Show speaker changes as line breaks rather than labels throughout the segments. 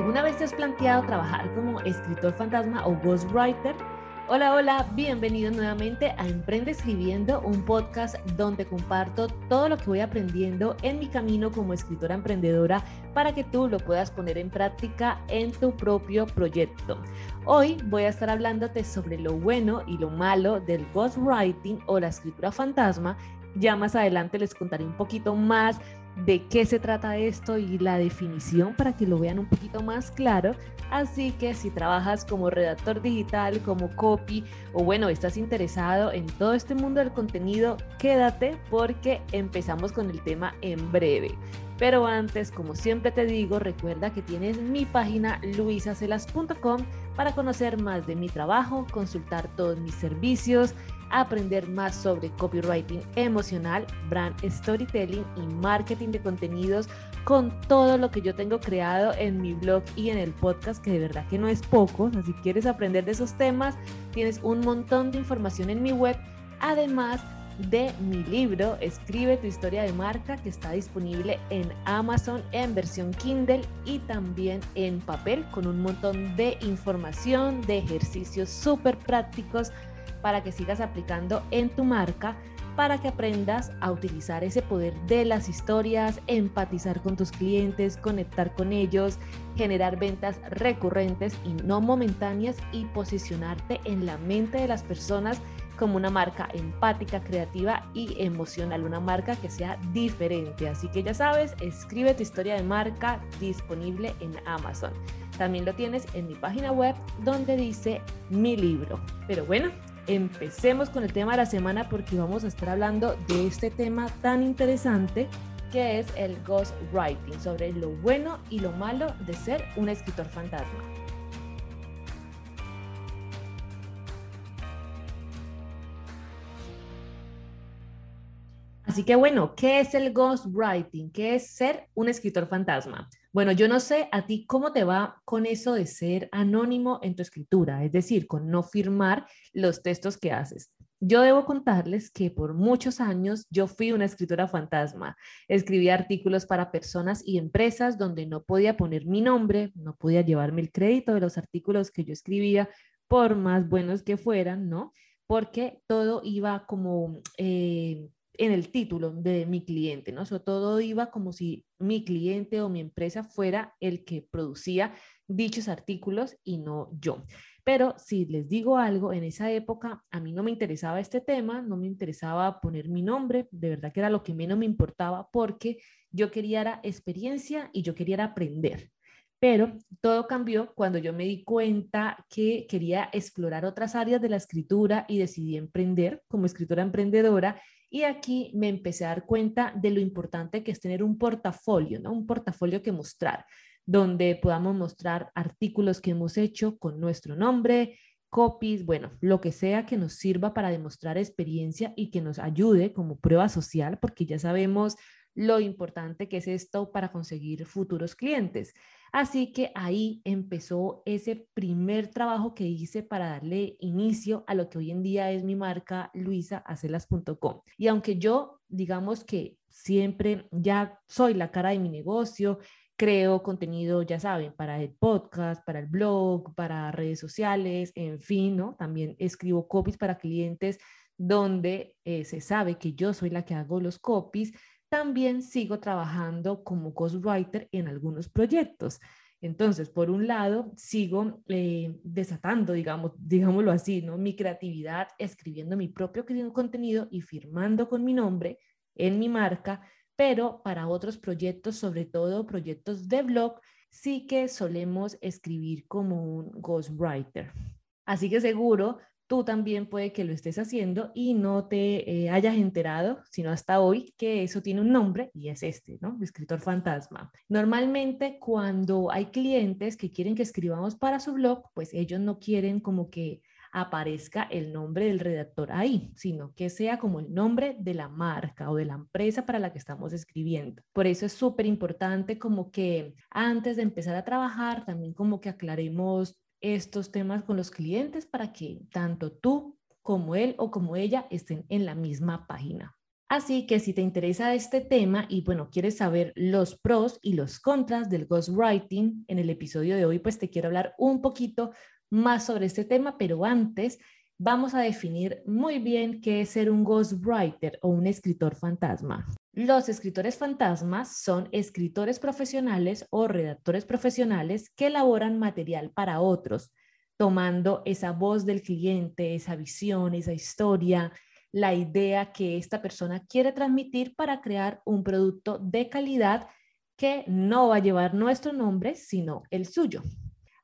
¿Alguna vez te has planteado trabajar como escritor fantasma o ghostwriter? Hola, hola, bienvenidos nuevamente a Emprende Escribiendo, un podcast donde comparto todo lo que voy aprendiendo en mi camino como escritora emprendedora para que tú lo puedas poner en práctica en tu propio proyecto. Hoy voy a estar hablándote sobre lo bueno y lo malo del ghostwriting o la escritura fantasma. Ya más adelante les contaré un poquito más de qué se trata esto y la definición para que lo vean un poquito más claro. Así que si trabajas como redactor digital, como copy o bueno, estás interesado en todo este mundo del contenido, quédate porque empezamos con el tema en breve. Pero antes, como siempre te digo, recuerda que tienes mi página luisacelas.com para conocer más de mi trabajo, consultar todos mis servicios, aprender más sobre copywriting emocional, brand storytelling y marketing de contenidos con todo lo que yo tengo creado en mi blog y en el podcast, que de verdad que no es poco. O si quieres aprender de esos temas, tienes un montón de información en mi web. Además, de mi libro Escribe tu historia de marca que está disponible en Amazon en versión Kindle y también en papel con un montón de información, de ejercicios súper prácticos para que sigas aplicando en tu marca, para que aprendas a utilizar ese poder de las historias, empatizar con tus clientes, conectar con ellos, generar ventas recurrentes y no momentáneas y posicionarte en la mente de las personas como una marca empática, creativa y emocional, una marca que sea diferente. Así que ya sabes, escribe tu historia de marca disponible en Amazon. También lo tienes en mi página web donde dice mi libro. Pero bueno, empecemos con el tema de la semana porque vamos a estar hablando de este tema tan interesante que es el ghostwriting, sobre lo bueno y lo malo de ser un escritor fantasma. Así que bueno, ¿qué es el ghostwriting? ¿Qué es ser un escritor fantasma? Bueno, yo no sé a ti cómo te va con eso de ser anónimo en tu escritura, es decir, con no firmar los textos que haces. Yo debo contarles que por muchos años yo fui una escritora fantasma. Escribí artículos para personas y empresas donde no podía poner mi nombre, no podía llevarme el crédito de los artículos que yo escribía, por más buenos que fueran, ¿no? Porque todo iba como... Eh, en el título de mi cliente, ¿no? Todo iba como si mi cliente o mi empresa fuera el que producía dichos artículos y no yo. Pero si les digo algo, en esa época a mí no me interesaba este tema, no me interesaba poner mi nombre, de verdad que era lo que menos me importaba porque yo quería era experiencia y yo quería aprender. Pero todo cambió cuando yo me di cuenta que quería explorar otras áreas de la escritura y decidí emprender como escritora emprendedora y aquí me empecé a dar cuenta de lo importante que es tener un portafolio, ¿no? Un portafolio que mostrar, donde podamos mostrar artículos que hemos hecho con nuestro nombre, copies, bueno, lo que sea que nos sirva para demostrar experiencia y que nos ayude como prueba social, porque ya sabemos lo importante que es esto para conseguir futuros clientes. Así que ahí empezó ese primer trabajo que hice para darle inicio a lo que hoy en día es mi marca luisaacelas.com. Y aunque yo digamos que siempre ya soy la cara de mi negocio, creo contenido, ya saben, para el podcast, para el blog, para redes sociales, en fin. También escribo copies para clientes donde eh, se sabe que yo soy la que hago los copies también sigo trabajando como ghostwriter en algunos proyectos. Entonces, por un lado, sigo eh, desatando, digamos, digámoslo así, ¿no? Mi creatividad, escribiendo mi propio contenido y firmando con mi nombre en mi marca, pero para otros proyectos, sobre todo proyectos de blog, sí que solemos escribir como un ghostwriter. Así que seguro tú también puede que lo estés haciendo y no te eh, hayas enterado, sino hasta hoy, que eso tiene un nombre y es este, ¿no? Escritor fantasma. Normalmente cuando hay clientes que quieren que escribamos para su blog, pues ellos no quieren como que aparezca el nombre del redactor ahí, sino que sea como el nombre de la marca o de la empresa para la que estamos escribiendo. Por eso es súper importante como que antes de empezar a trabajar, también como que aclaremos estos temas con los clientes para que tanto tú como él o como ella estén en la misma página. Así que si te interesa este tema y bueno, quieres saber los pros y los contras del ghostwriting, en el episodio de hoy pues te quiero hablar un poquito más sobre este tema, pero antes vamos a definir muy bien qué es ser un ghostwriter o un escritor fantasma. Los escritores fantasmas son escritores profesionales o redactores profesionales que elaboran material para otros, tomando esa voz del cliente, esa visión, esa historia, la idea que esta persona quiere transmitir para crear un producto de calidad que no va a llevar nuestro nombre, sino el suyo.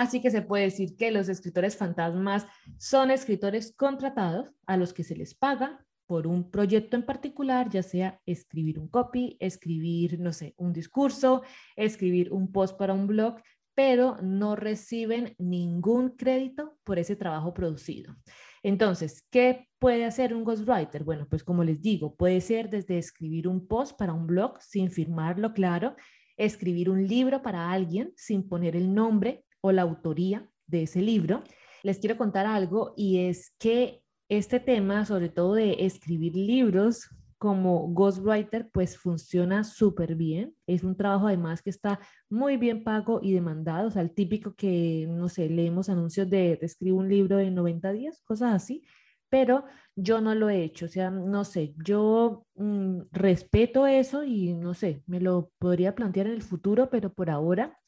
Así que se puede decir que los escritores fantasmas son escritores contratados a los que se les paga por un proyecto en particular, ya sea escribir un copy, escribir, no sé, un discurso, escribir un post para un blog, pero no reciben ningún crédito por ese trabajo producido. Entonces, ¿qué puede hacer un ghostwriter? Bueno, pues como les digo, puede ser desde escribir un post para un blog sin firmarlo, claro, escribir un libro para alguien sin poner el nombre o la autoría de ese libro. Les quiero contar algo y es que este tema, sobre todo de escribir libros, como ghostwriter, pues funciona súper bien. Es un trabajo además que está muy bien pago y demandado. O sea, el típico que, no sé, leemos anuncios de te escribo un libro en 90 días, cosas así. Pero yo no lo he hecho. O sea, no sé, yo mm, respeto eso y no sé, me lo podría plantear en el futuro, pero por ahora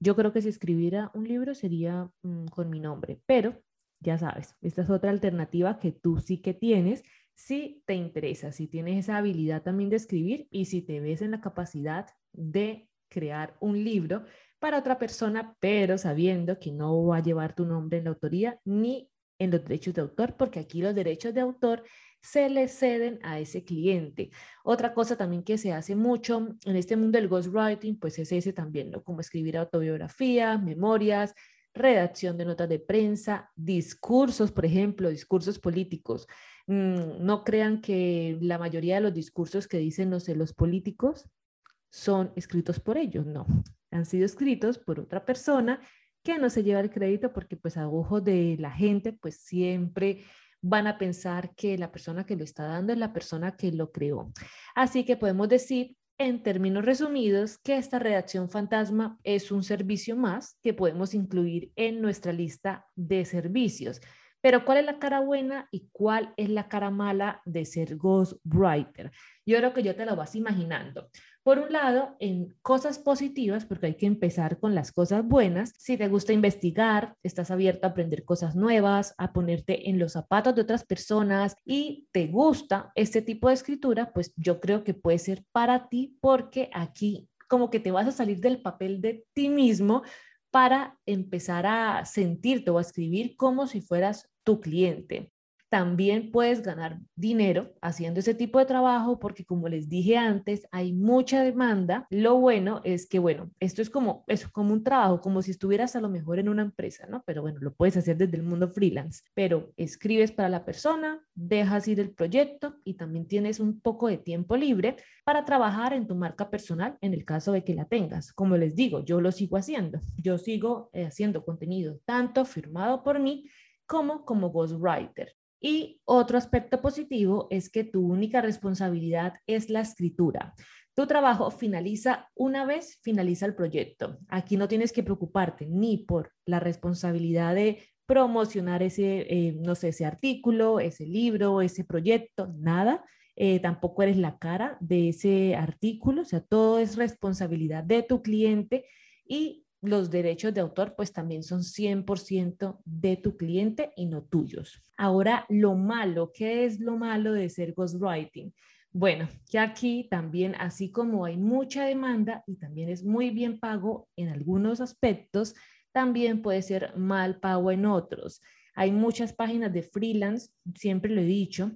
yo creo que si escribiera un libro sería mm, con mi nombre. Pero ya sabes, esta es otra alternativa que tú sí que tienes si te interesa, si tienes esa habilidad también de escribir y si te ves en la capacidad de crear un libro para otra persona, pero sabiendo que no va a llevar tu nombre en la autoría ni en los derechos de autor, porque aquí los derechos de autor se le ceden a ese cliente. Otra cosa también que se hace mucho en este mundo del ghostwriting, pues es ese también, ¿no? Como escribir autobiografía, memorias, redacción de notas de prensa, discursos, por ejemplo, discursos políticos. Mm, no crean que la mayoría de los discursos que dicen, no sé, los políticos son escritos por ellos, no, han sido escritos por otra persona que no se lleva el crédito porque pues a ojo de la gente pues siempre van a pensar que la persona que lo está dando es la persona que lo creó. Así que podemos decir en términos resumidos que esta redacción fantasma es un servicio más que podemos incluir en nuestra lista de servicios. Pero ¿cuál es la cara buena y cuál es la cara mala de ser ghostwriter? Yo creo que yo te lo vas imaginando. Por un lado, en cosas positivas, porque hay que empezar con las cosas buenas. Si te gusta investigar, estás abierto a aprender cosas nuevas, a ponerte en los zapatos de otras personas y te gusta este tipo de escritura, pues yo creo que puede ser para ti porque aquí como que te vas a salir del papel de ti mismo para empezar a sentirte o a escribir como si fueras tu cliente. También puedes ganar dinero haciendo ese tipo de trabajo porque como les dije antes, hay mucha demanda. Lo bueno es que, bueno, esto es como, es como un trabajo, como si estuvieras a lo mejor en una empresa, ¿no? Pero bueno, lo puedes hacer desde el mundo freelance. Pero escribes para la persona, dejas ir el proyecto y también tienes un poco de tiempo libre para trabajar en tu marca personal en el caso de que la tengas. Como les digo, yo lo sigo haciendo. Yo sigo eh, haciendo contenido tanto firmado por mí como como ghostwriter. Y otro aspecto positivo es que tu única responsabilidad es la escritura. Tu trabajo finaliza una vez finaliza el proyecto. Aquí no tienes que preocuparte ni por la responsabilidad de promocionar ese, eh, no sé, ese artículo, ese libro, ese proyecto, nada. Eh, tampoco eres la cara de ese artículo, o sea, todo es responsabilidad de tu cliente y los derechos de autor pues también son 100% de tu cliente y no tuyos. Ahora, lo malo, ¿qué es lo malo de ser ghostwriting? Bueno, que aquí también, así como hay mucha demanda y también es muy bien pago en algunos aspectos, también puede ser mal pago en otros. Hay muchas páginas de freelance, siempre lo he dicho,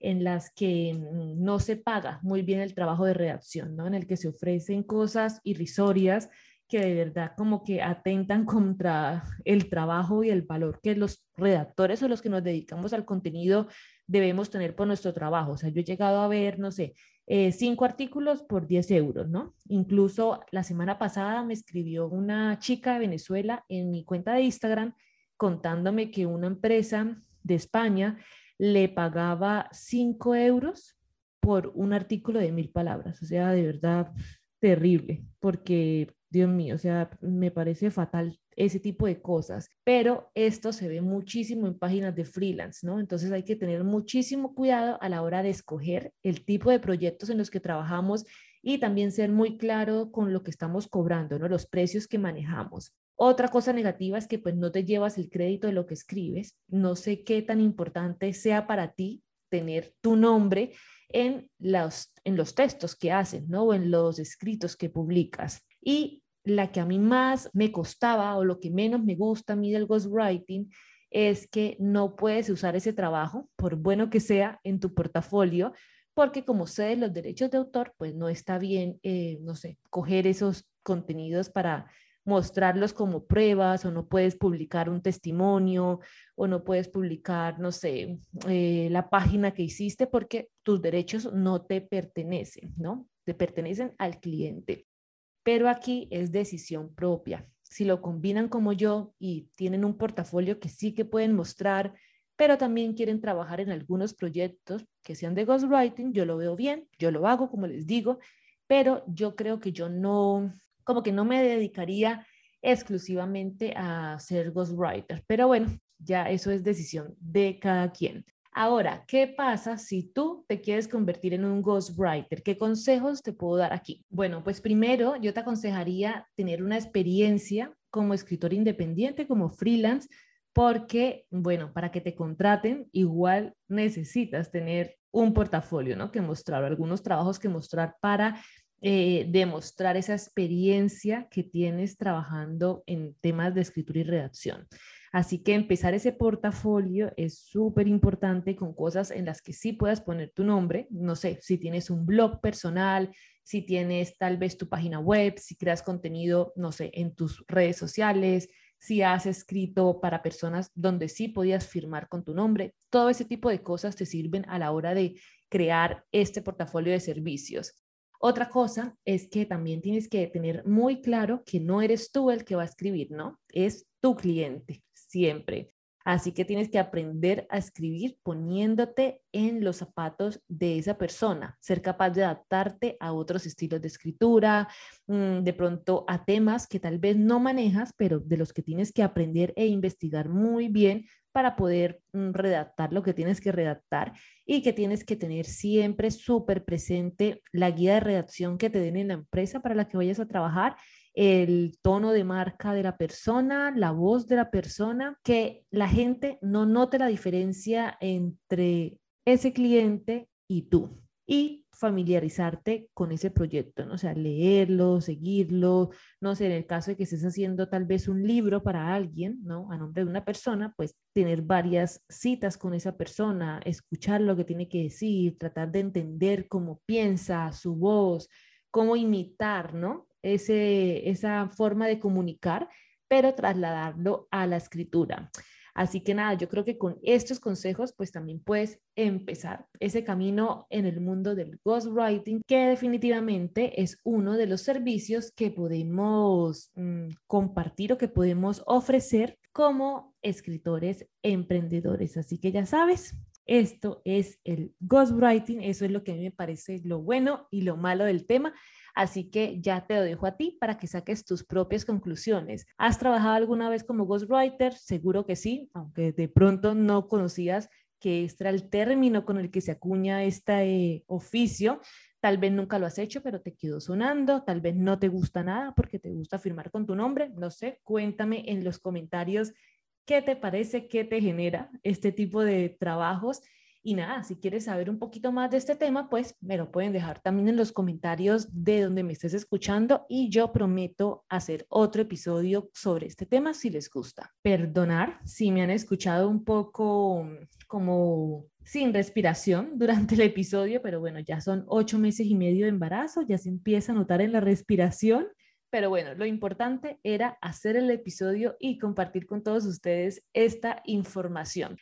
en las que mm, no se paga muy bien el trabajo de redacción, ¿no? En el que se ofrecen cosas irrisorias que de verdad como que atentan contra el trabajo y el valor que los redactores o los que nos dedicamos al contenido debemos tener por nuestro trabajo. O sea, yo he llegado a ver, no sé, eh, cinco artículos por 10 euros, ¿no? Incluso la semana pasada me escribió una chica de Venezuela en mi cuenta de Instagram contándome que una empresa de España le pagaba 5 euros por un artículo de mil palabras. O sea, de verdad, terrible, porque, Dios mío, o sea, me parece fatal ese tipo de cosas. Pero esto se ve muchísimo en páginas de freelance, ¿no? Entonces hay que tener muchísimo cuidado a la hora de escoger el tipo de proyectos en los que trabajamos y también ser muy claro con lo que estamos cobrando, ¿no? Los precios que manejamos. Otra cosa negativa es que pues no te llevas el crédito de lo que escribes. No sé qué tan importante sea para ti tener tu nombre en los, en los textos que hacen, ¿no? O en los escritos que publicas. Y la que a mí más me costaba o lo que menos me gusta a mí del ghostwriting es que no puedes usar ese trabajo, por bueno que sea, en tu portafolio, porque como cedes los derechos de autor, pues no está bien, eh, no sé, coger esos contenidos para mostrarlos como pruebas o no puedes publicar un testimonio o no puedes publicar, no sé, eh, la página que hiciste porque tus derechos no te pertenecen, ¿no? Te pertenecen al cliente. Pero aquí es decisión propia. Si lo combinan como yo y tienen un portafolio que sí que pueden mostrar, pero también quieren trabajar en algunos proyectos que sean de ghostwriting, yo lo veo bien, yo lo hago, como les digo, pero yo creo que yo no, como que no me dedicaría exclusivamente a ser ghostwriter. Pero bueno, ya eso es decisión de cada quien. Ahora, ¿qué pasa si tú te quieres convertir en un ghostwriter? ¿Qué consejos te puedo dar aquí? Bueno, pues primero yo te aconsejaría tener una experiencia como escritor independiente, como freelance, porque, bueno, para que te contraten, igual necesitas tener un portafolio, ¿no? Que mostrar, algunos trabajos que mostrar para eh, demostrar esa experiencia que tienes trabajando en temas de escritura y redacción. Así que empezar ese portafolio es súper importante con cosas en las que sí puedas poner tu nombre. No sé, si tienes un blog personal, si tienes tal vez tu página web, si creas contenido, no sé, en tus redes sociales, si has escrito para personas donde sí podías firmar con tu nombre. Todo ese tipo de cosas te sirven a la hora de crear este portafolio de servicios. Otra cosa es que también tienes que tener muy claro que no eres tú el que va a escribir, ¿no? Es tu cliente, siempre. Así que tienes que aprender a escribir poniéndote en los zapatos de esa persona, ser capaz de adaptarte a otros estilos de escritura, mm, de pronto a temas que tal vez no manejas, pero de los que tienes que aprender e investigar muy bien para poder mm, redactar lo que tienes que redactar y que tienes que tener siempre súper presente la guía de redacción que te den en la empresa para la que vayas a trabajar, el tono de marca de la persona, la voz de la persona, que la gente no note la diferencia entre ese cliente y tú. Y familiarizarte con ese proyecto, ¿no? o sea, leerlo, seguirlo, no sé, en el caso de que estés haciendo tal vez un libro para alguien, ¿no? A nombre de una persona, pues tener varias citas con esa persona, escuchar lo que tiene que decir, tratar de entender cómo piensa, su voz, cómo imitar, ¿no? Esa forma de comunicar, pero trasladarlo a la escritura. Así que nada, yo creo que con estos consejos pues también puedes empezar ese camino en el mundo del ghostwriting, que definitivamente es uno de los servicios que podemos mm, compartir o que podemos ofrecer como escritores emprendedores. Así que ya sabes, esto es el ghostwriting, eso es lo que a mí me parece lo bueno y lo malo del tema. Así que ya te lo dejo a ti para que saques tus propias conclusiones. ¿Has trabajado alguna vez como ghostwriter? Seguro que sí, aunque de pronto no conocías que este era el término con el que se acuña este oficio. Tal vez nunca lo has hecho, pero te quedó sonando. Tal vez no te gusta nada porque te gusta firmar con tu nombre. No sé, cuéntame en los comentarios qué te parece, qué te genera este tipo de trabajos y nada, si quieres saber un poquito más de este tema, pues me lo pueden dejar también en los comentarios de donde me estés escuchando y yo prometo hacer otro episodio sobre este tema si les gusta. Perdonar si me han escuchado un poco como sin respiración durante el episodio, pero bueno, ya son ocho meses y medio de embarazo, ya se empieza a notar en la respiración. Pero bueno, lo importante era hacer el episodio y compartir con todos ustedes esta información.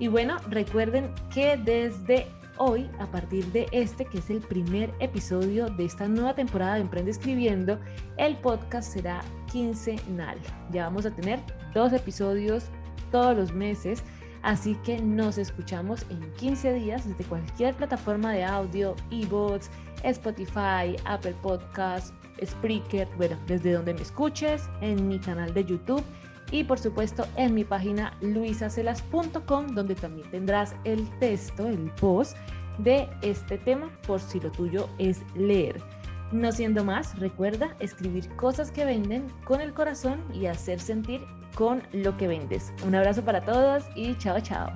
Y bueno, recuerden que desde hoy, a partir de este, que es el primer episodio de esta nueva temporada de Emprende Escribiendo, el podcast será quincenal. Ya vamos a tener dos episodios todos los meses. Así que nos escuchamos en 15 días desde cualquier plataforma de audio, eBooks, Spotify, Apple Podcasts, Spreaker, bueno, desde donde me escuches, en mi canal de YouTube y por supuesto en mi página luisacelas.com donde también tendrás el texto, el post de este tema por si lo tuyo es leer. No siendo más, recuerda escribir cosas que venden con el corazón y hacer sentir con lo que vendes. Un abrazo para todos y chao chao.